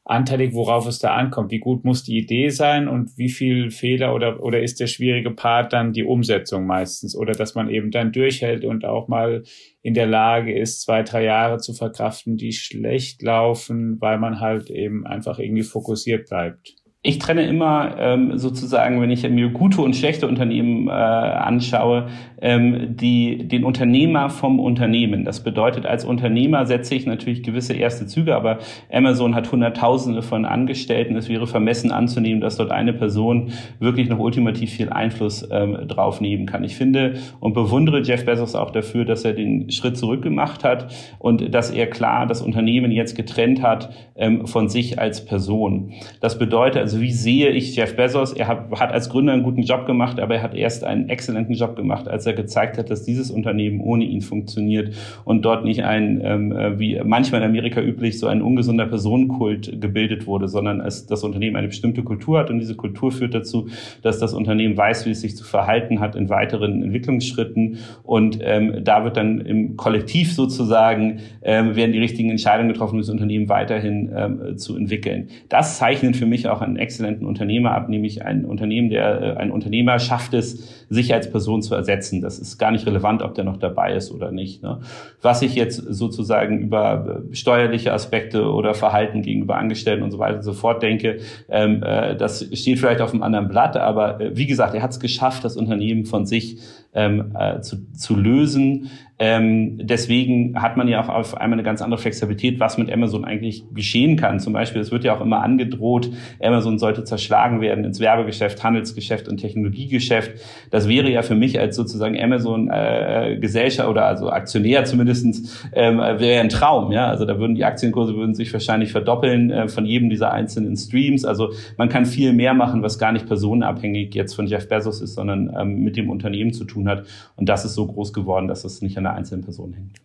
Speaker 1: anteilig, worauf es da ankommt. Wie gut muss die Idee sein und wie viel Fehler oder, oder ist der schwierige Part dann die Umsetzung meistens? Oder dass man eben dann durchhält und auch mal in der Lage ist, zwei, drei Jahre zu verkraften, die schlecht laufen, weil man halt eben einfach irgendwie fokussiert bleibt
Speaker 2: ich trenne immer ähm, sozusagen, wenn ich mir gute und schlechte Unternehmen äh, anschaue, ähm, die, den Unternehmer vom Unternehmen. Das bedeutet, als Unternehmer setze ich natürlich gewisse erste Züge, aber Amazon hat Hunderttausende von Angestellten. Es wäre vermessen anzunehmen, dass dort eine Person wirklich noch ultimativ viel Einfluss ähm, drauf nehmen kann. Ich finde und bewundere Jeff Bezos auch dafür, dass er den Schritt zurück gemacht hat und dass er klar das Unternehmen jetzt getrennt hat ähm, von sich als Person. Das bedeutet, also wie sehe ich Jeff Bezos? Er hat, als Gründer einen guten Job gemacht, aber er hat erst einen exzellenten Job gemacht, als er gezeigt hat, dass dieses Unternehmen ohne ihn funktioniert und dort nicht ein, ähm, äh, wie manchmal in Amerika üblich, so ein ungesunder Personenkult gebildet wurde, sondern es, das Unternehmen eine bestimmte Kultur hat und diese Kultur führt dazu, dass das Unternehmen weiß, wie es sich zu verhalten hat in weiteren Entwicklungsschritten und ähm, da wird dann im Kollektiv sozusagen ähm, werden die richtigen Entscheidungen getroffen, um das Unternehmen weiterhin ähm, zu entwickeln. Das zeichnet für mich auch ein exzellenten Unternehmer ab, nämlich ein Unternehmen, der äh, ein Unternehmer schafft es, sich als Person zu ersetzen. Das ist gar nicht relevant, ob der noch dabei ist oder nicht. Ne? Was ich jetzt sozusagen über äh, steuerliche Aspekte oder Verhalten gegenüber Angestellten und so weiter und so fort denke, ähm, äh, das steht vielleicht auf einem anderen Blatt, aber äh, wie gesagt, er hat es geschafft, das Unternehmen von sich ähm, äh, zu, zu lösen. Ähm, deswegen hat man ja auch auf einmal eine ganz andere Flexibilität, was mit Amazon eigentlich geschehen kann. Zum Beispiel, es wird ja auch immer angedroht, Amazon sollte zerschlagen werden ins Werbegeschäft, Handelsgeschäft und Technologiegeschäft. Das wäre ja für mich als sozusagen Amazon äh, Gesellschaft oder also Aktionär zumindestens ähm, wäre ja ein Traum. Ja, also da würden die Aktienkurse würden sich wahrscheinlich verdoppeln äh, von jedem dieser einzelnen Streams. Also man kann viel mehr machen, was gar nicht personenabhängig jetzt von Jeff Bezos ist, sondern ähm, mit dem Unternehmen zu tun hat. Und das ist so groß geworden, dass es nicht an einer einzelnen Person hängt.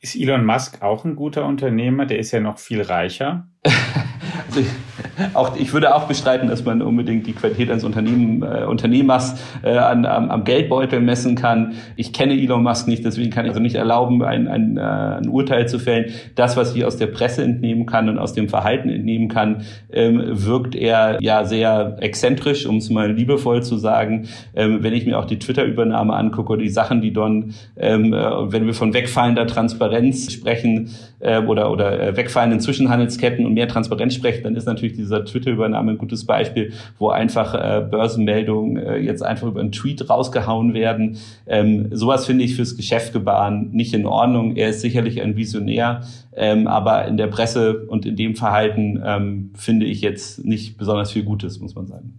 Speaker 1: Ist Elon Musk auch ein guter Unternehmer? Der ist ja noch viel reicher.
Speaker 2: also auch, ich würde auch bestreiten, dass man unbedingt die Qualität eines Unternehmen, äh, Unternehmers äh, an, am, am Geldbeutel messen kann. Ich kenne Elon Musk nicht, deswegen kann ich also nicht erlauben, ein, ein, äh, ein Urteil zu fällen. Das, was ich aus der Presse entnehmen kann und aus dem Verhalten entnehmen kann, ähm, wirkt er ja sehr exzentrisch, um es mal liebevoll zu sagen. Ähm, wenn ich mir auch die Twitter-Übernahme angucke oder die Sachen, die Don, ähm, äh, wenn wir von wegfallender Transparenz sprechen äh, oder, oder äh, wegfallenden Zwischenhandelsketten und mehr Transparenz sprechen, dann ist natürlich dieser Twitter-Übernahme ein gutes Beispiel, wo einfach äh, Börsenmeldungen äh, jetzt einfach über einen Tweet rausgehauen werden. Ähm, sowas finde ich fürs Geschäftgebaren nicht in Ordnung. Er ist sicherlich ein Visionär, ähm, aber in der Presse und in dem Verhalten ähm, finde ich jetzt nicht besonders viel Gutes, muss man sagen.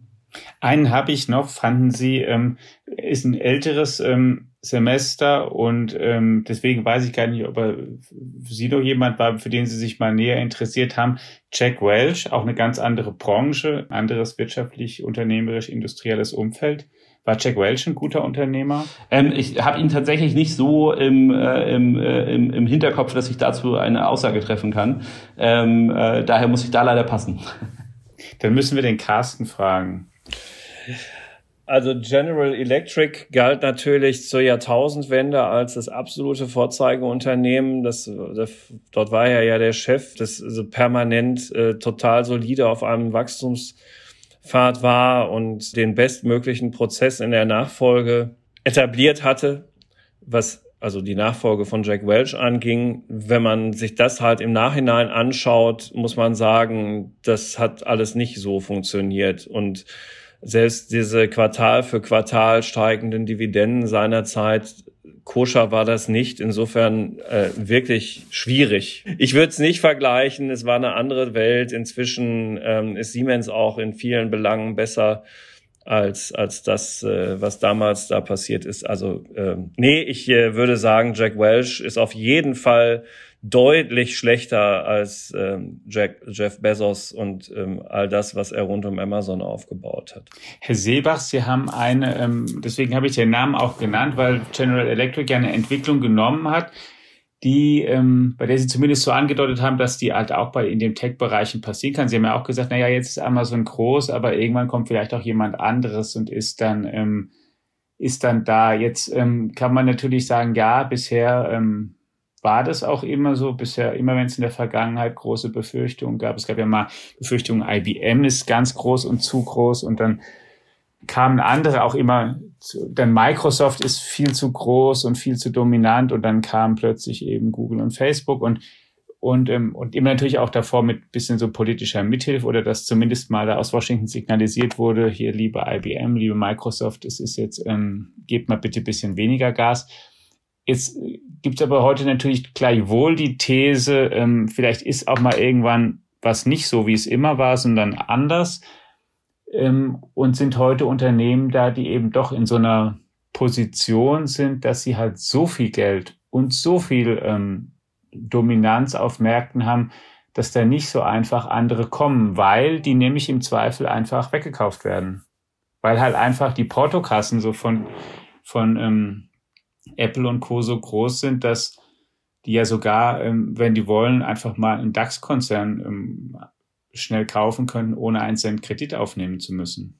Speaker 1: Einen habe ich noch, fanden Sie, ähm, ist ein älteres ähm, Semester und ähm, deswegen weiß ich gar nicht, ob er für Sie noch jemand war, für den Sie sich mal näher interessiert haben. Jack Welch, auch eine ganz andere Branche, anderes wirtschaftlich, unternehmerisch, industrielles Umfeld. War Jack Welch ein guter Unternehmer?
Speaker 2: Ähm, ich habe ihn tatsächlich nicht so im, äh, im, äh, im, im Hinterkopf, dass ich dazu eine Aussage treffen kann. Ähm, äh, daher muss ich da leider passen.
Speaker 1: Dann müssen wir den Carsten fragen.
Speaker 3: Also General Electric galt natürlich zur Jahrtausendwende als das absolute Vorzeigeunternehmen. Das, das dort war er ja der Chef, das also permanent äh, total solide auf einem Wachstumspfad war und den bestmöglichen Prozess in der Nachfolge etabliert hatte, was also die Nachfolge von Jack Welch anging. Wenn man sich das halt im Nachhinein anschaut, muss man sagen, das hat alles nicht so funktioniert und selbst diese Quartal für Quartal steigenden Dividenden seinerzeit koscher war das nicht. Insofern äh, wirklich schwierig. Ich würde es nicht vergleichen. Es war eine andere Welt. Inzwischen ähm, ist Siemens auch in vielen Belangen besser als als das, äh, was damals da passiert ist. Also äh, nee, ich äh, würde sagen, Jack Welch ist auf jeden Fall deutlich schlechter als ähm, Jack, Jeff Bezos und ähm, all das, was er rund um Amazon aufgebaut hat.
Speaker 1: Herr Seebach, Sie haben eine, ähm, deswegen habe ich den Namen auch genannt, weil General Electric ja eine Entwicklung genommen hat, die, ähm, bei der Sie zumindest so angedeutet haben, dass die halt auch bei in den Tech-Bereichen passieren kann. Sie haben ja auch gesagt, naja, jetzt ist Amazon groß, aber irgendwann kommt vielleicht auch jemand anderes und ist dann ähm, ist dann da. Jetzt ähm, kann man natürlich sagen, ja, bisher ähm, war das auch immer so bisher, immer wenn es in der Vergangenheit große Befürchtungen gab. Es gab ja mal Befürchtungen, IBM ist ganz groß und zu groß und dann kamen andere auch immer, dann Microsoft ist viel zu groß und viel zu dominant und dann kamen plötzlich eben Google und Facebook und und, ähm, und immer natürlich auch davor mit bisschen so politischer Mithilfe oder dass zumindest mal da aus Washington signalisiert wurde, hier liebe IBM, liebe Microsoft, es ist jetzt, ähm, gebt mal bitte bisschen weniger Gas. Jetzt gibt es aber heute natürlich gleichwohl die These, ähm, vielleicht ist auch mal irgendwann was nicht so, wie es immer war, sondern anders. Ähm, und sind heute Unternehmen da, die eben doch in so einer Position sind, dass sie halt so viel Geld und so viel ähm, Dominanz auf Märkten haben, dass da nicht so einfach andere kommen, weil die nämlich im Zweifel einfach weggekauft werden. Weil halt einfach die Portokassen so von, von ähm, Apple und Co. so groß sind, dass die ja sogar, ähm, wenn die wollen, einfach mal einen DAX-Konzern ähm, schnell kaufen können, ohne einen Cent Kredit aufnehmen zu müssen.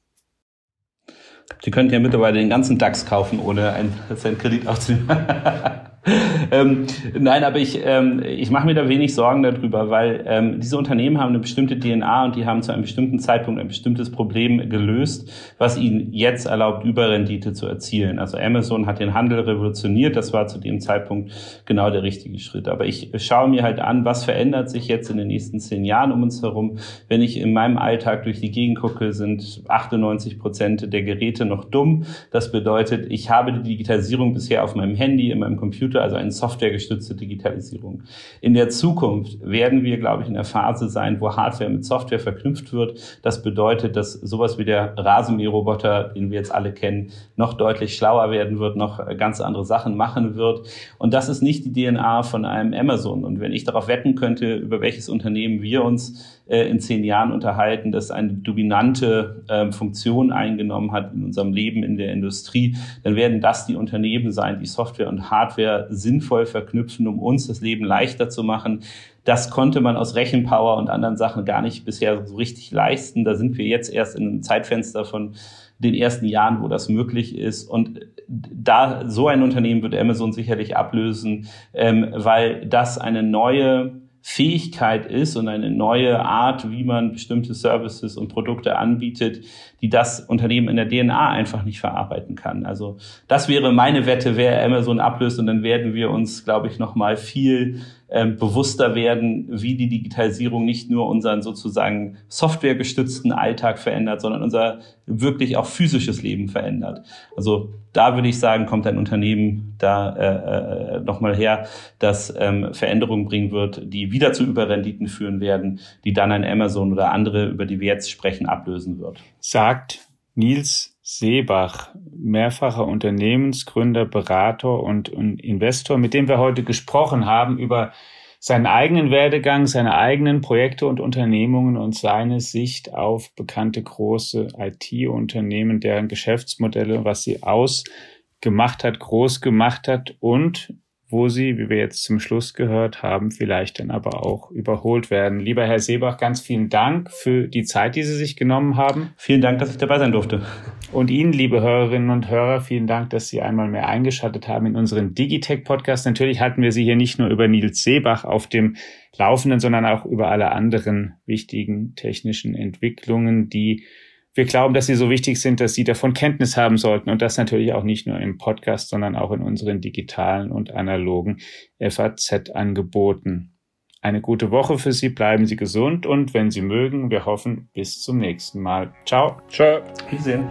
Speaker 2: Sie könnten ja mittlerweile den ganzen DAX kaufen, ohne einen Cent Kredit aufzunehmen. ähm, nein, aber ich, ähm, ich mache mir da wenig Sorgen darüber, weil ähm, diese Unternehmen haben eine bestimmte DNA und die haben zu einem bestimmten Zeitpunkt ein bestimmtes Problem gelöst, was ihnen jetzt erlaubt, Überrendite zu erzielen. Also Amazon hat den Handel revolutioniert, das war zu dem Zeitpunkt genau der richtige Schritt. Aber ich schaue mir halt an, was verändert sich jetzt in den nächsten zehn Jahren um uns herum. Wenn ich in meinem Alltag durch die Gegend gucke, sind 98 Prozent der Geräte noch dumm. Das bedeutet, ich habe die Digitalisierung bisher auf meinem Handy, in meinem Computer Computer, also eine softwaregestützte Digitalisierung. In der Zukunft werden wir, glaube ich, in der Phase sein, wo Hardware mit Software verknüpft wird. Das bedeutet, dass sowas wie der Rasenmäherroboter, den wir jetzt alle kennen, noch deutlich schlauer werden wird, noch ganz andere Sachen machen wird. Und das ist nicht die DNA von einem Amazon. Und wenn ich darauf wetten könnte, über welches Unternehmen wir uns äh, in zehn Jahren unterhalten, das eine dominante äh, Funktion eingenommen hat in unserem Leben in der Industrie, dann werden das die Unternehmen sein, die Software und Hardware sinnvoll verknüpfen, um uns das Leben leichter zu machen. Das konnte man aus Rechenpower und anderen Sachen gar nicht bisher so richtig leisten. Da sind wir jetzt erst in einem Zeitfenster von den ersten Jahren, wo das möglich ist. Und da so ein Unternehmen wird Amazon sicherlich ablösen, ähm, weil das eine neue Fähigkeit ist und eine neue Art, wie man bestimmte Services und Produkte anbietet, die das Unternehmen in der DNA einfach nicht verarbeiten kann. Also das wäre meine Wette, wer Amazon ablöst und dann werden wir uns, glaube ich, noch mal viel ähm, bewusster werden, wie die Digitalisierung nicht nur unseren sozusagen softwaregestützten Alltag verändert, sondern unser wirklich auch physisches Leben verändert. Also da würde ich sagen, kommt ein Unternehmen da äh, äh, nochmal her, das ähm, Veränderungen bringen wird, die wieder zu Überrenditen führen werden, die dann ein Amazon oder andere, über die wir jetzt sprechen, ablösen wird.
Speaker 1: Sagt Nils Seebach, mehrfacher Unternehmensgründer, Berater und, und Investor, mit dem wir heute gesprochen haben über seinen eigenen Werdegang, seine eigenen Projekte und Unternehmungen und seine Sicht auf bekannte große IT-Unternehmen, deren Geschäftsmodelle, was sie ausgemacht hat, groß gemacht hat und wo sie, wie wir jetzt zum Schluss gehört haben, vielleicht dann aber auch überholt werden. Lieber Herr Seebach, ganz vielen Dank für die Zeit, die Sie sich genommen haben.
Speaker 2: Vielen Dank, dass ich dabei sein durfte.
Speaker 1: Und Ihnen, liebe Hörerinnen und Hörer, vielen Dank, dass Sie einmal mehr eingeschaltet haben in unseren Digitech-Podcast. Natürlich hatten wir Sie hier nicht nur über Nils Seebach auf dem Laufenden, sondern auch über alle anderen wichtigen technischen Entwicklungen, die wir glauben, dass sie so wichtig sind, dass sie davon Kenntnis haben sollten und das natürlich auch nicht nur im Podcast, sondern auch in unseren digitalen und analogen FAZ-Angeboten. Eine gute Woche für Sie, bleiben Sie gesund und wenn Sie mögen, wir hoffen, bis zum nächsten Mal. Ciao.
Speaker 2: Ciao. Wiedersehen.